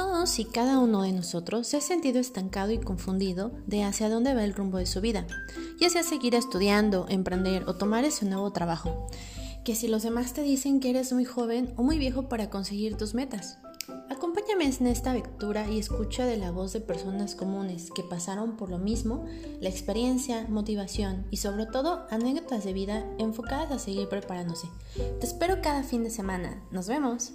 Todos y cada uno de nosotros se ha sentido estancado y confundido de hacia dónde va el rumbo de su vida, ya sea seguir estudiando, emprender o tomar ese nuevo trabajo. Que si los demás te dicen que eres muy joven o muy viejo para conseguir tus metas. Acompáñame en esta lectura y escucha de la voz de personas comunes que pasaron por lo mismo, la experiencia, motivación y sobre todo anécdotas de vida enfocadas a seguir preparándose. Te espero cada fin de semana. Nos vemos.